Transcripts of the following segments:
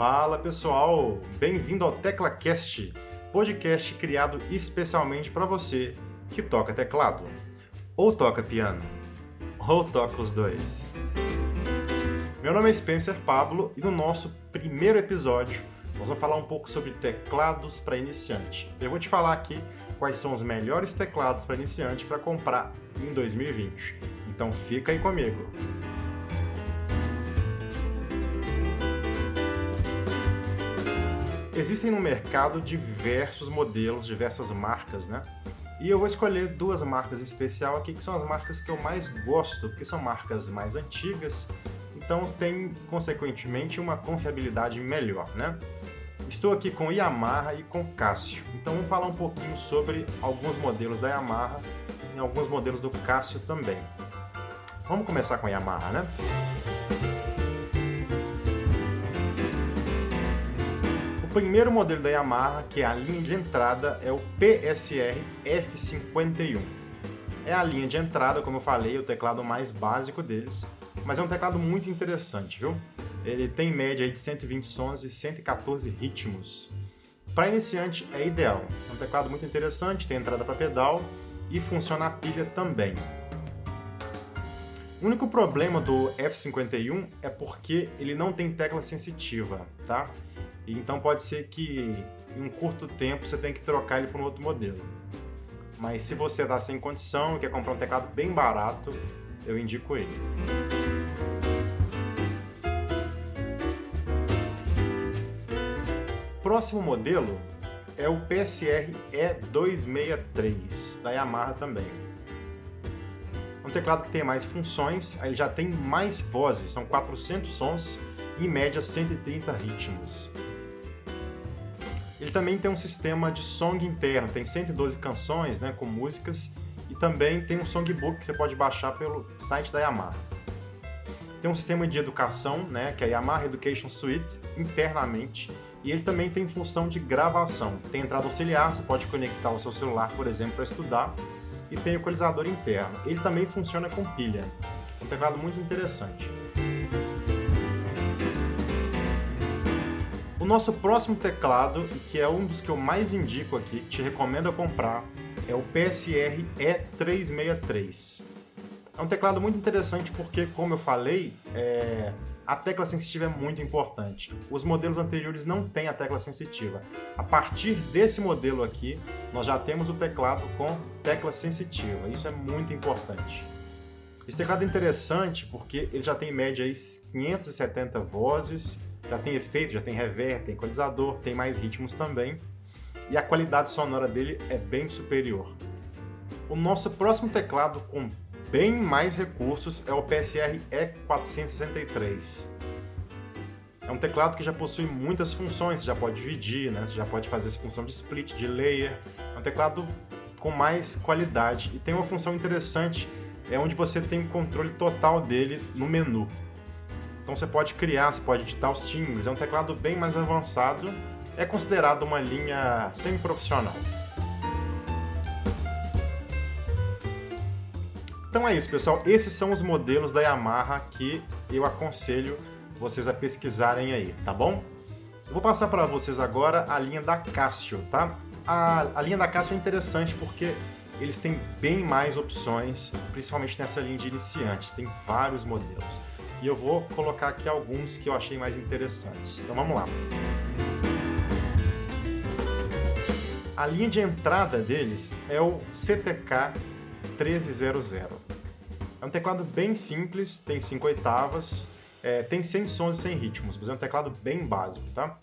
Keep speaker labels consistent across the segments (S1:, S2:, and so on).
S1: Fala pessoal, bem-vindo ao TeclaCast, podcast criado especialmente para você que toca teclado, ou toca piano, ou toca os dois. Meu nome é Spencer Pablo e no nosso primeiro episódio nós vamos falar um pouco sobre teclados para iniciante. Eu vou te falar aqui quais são os melhores teclados para iniciante para comprar em 2020. Então fica aí comigo. Existem no mercado diversos modelos, diversas marcas, né? E eu vou escolher duas marcas em especial aqui, que são as marcas que eu mais gosto, porque são marcas mais antigas, então tem, consequentemente, uma confiabilidade melhor, né? Estou aqui com Yamaha e com Casio, então vamos falar um pouquinho sobre alguns modelos da Yamaha e alguns modelos do Casio também. Vamos começar com a Yamaha, né? Primeiro modelo da Yamaha, que é a linha de entrada, é o PSR F51. É a linha de entrada, como eu falei, o teclado mais básico deles, mas é um teclado muito interessante, viu? Ele tem média de 120 sons e 114 ritmos. Para iniciante é ideal. É um teclado muito interessante, tem entrada para pedal e funciona a pilha também. O único problema do F51 é porque ele não tem tecla sensitiva, tá? Então pode ser que em um curto tempo você tenha que trocar ele para um outro modelo. Mas se você está sem condição e quer comprar um teclado bem barato, eu indico ele. Próximo modelo é o PSR E263 da Yamaha também. É um teclado que tem mais funções, ele já tem mais vozes, são 400 sons e em média 130 ritmos. Ele também tem um sistema de song interno, tem 112 canções né, com músicas e também tem um songbook que você pode baixar pelo site da Yamaha. Tem um sistema de educação, né, que é a Yamaha Education Suite, internamente, e ele também tem função de gravação. Tem entrada auxiliar, você pode conectar o seu celular, por exemplo, para estudar, e tem equalizador interno. Ele também funciona com pilha. Um teclado muito interessante. Nosso próximo teclado, que é um dos que eu mais indico aqui, te recomendo a comprar, é o PSR E363. É um teclado muito interessante porque, como eu falei, é... a tecla sensitiva é muito importante. Os modelos anteriores não têm a tecla sensitiva. A partir desse modelo aqui, nós já temos o teclado com tecla sensitiva. Isso é muito importante. Esse teclado é interessante porque ele já tem em média 570 vozes, já tem efeito, já tem reverb, tem equalizador, tem mais ritmos também. E a qualidade sonora dele é bem superior. O nosso próximo teclado com bem mais recursos é o PSR E463. É um teclado que já possui muitas funções, você já pode dividir, né? você já pode fazer essa função de split, de layer. É um teclado com mais qualidade e tem uma função interessante, é onde você tem o controle total dele no menu. Então você pode criar, você pode editar os timbres, é um teclado bem mais avançado, é considerado uma linha semi-profissional. Então é isso, pessoal. Esses são os modelos da Yamaha que eu aconselho vocês a pesquisarem aí, tá bom? Eu vou passar para vocês agora a linha da Casio, tá? A, a linha da Casio é interessante porque eles têm bem mais opções, principalmente nessa linha de iniciante. Tem vários modelos e eu vou colocar aqui alguns que eu achei mais interessantes. Então vamos lá. A linha de entrada deles é o CTK 1300. É um teclado bem simples, tem 5 oitavas, é, tem 100 sons e 100 ritmos, mas é um teclado bem básico, tá?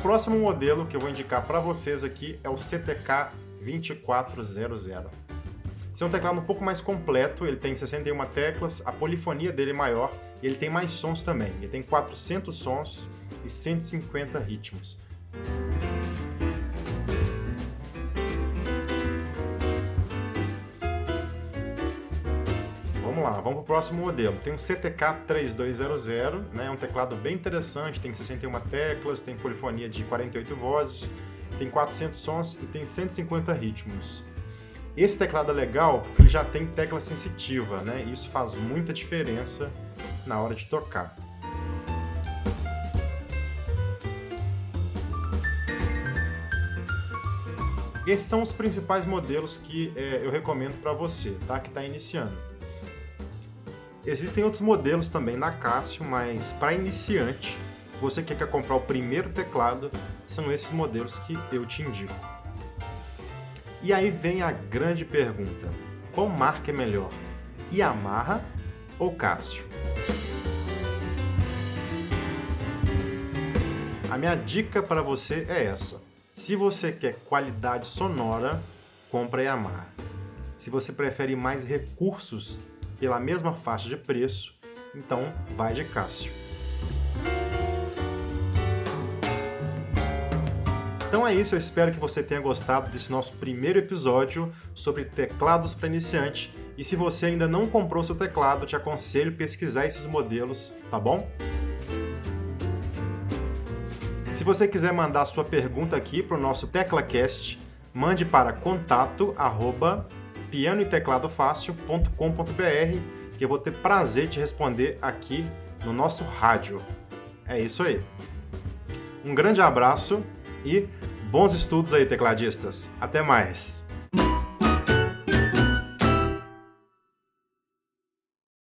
S1: Próximo modelo que eu vou indicar para vocês aqui é o CTK 2400. Esse é um teclado um pouco mais completo, ele tem 61 teclas, a polifonia dele é maior e ele tem mais sons também. Ele tem 400 sons e 150 ritmos. Vamos lá, vamos para o próximo modelo. Tem um CTK 3200, né? É um teclado bem interessante, tem 61 teclas, tem polifonia de 48 vozes, tem 400 sons e tem 150 ritmos. Esse teclado é legal porque ele já tem tecla sensitiva, né? Isso faz muita diferença na hora de tocar. Esses são os principais modelos que é, eu recomendo para você, tá? Que está iniciando. Existem outros modelos também na Casio, mas para iniciante, você que quer comprar o primeiro teclado, são esses modelos que eu te indico. E aí vem a grande pergunta: qual marca é melhor? Yamaha ou Casio? A minha dica para você é essa. Se você quer qualidade sonora, compra Yamaha. Se você prefere mais recursos pela mesma faixa de preço, então vai de Cássio. Então é isso, eu espero que você tenha gostado desse nosso primeiro episódio sobre teclados para iniciante. E se você ainda não comprou seu teclado, te aconselho a pesquisar esses modelos, tá bom? Se você quiser mandar sua pergunta aqui para o nosso TeclaCast, mande para contato pianoetecladofácil.com.br que eu vou ter prazer de responder aqui no nosso rádio. É isso aí. Um grande abraço e bons estudos aí, tecladistas. Até mais!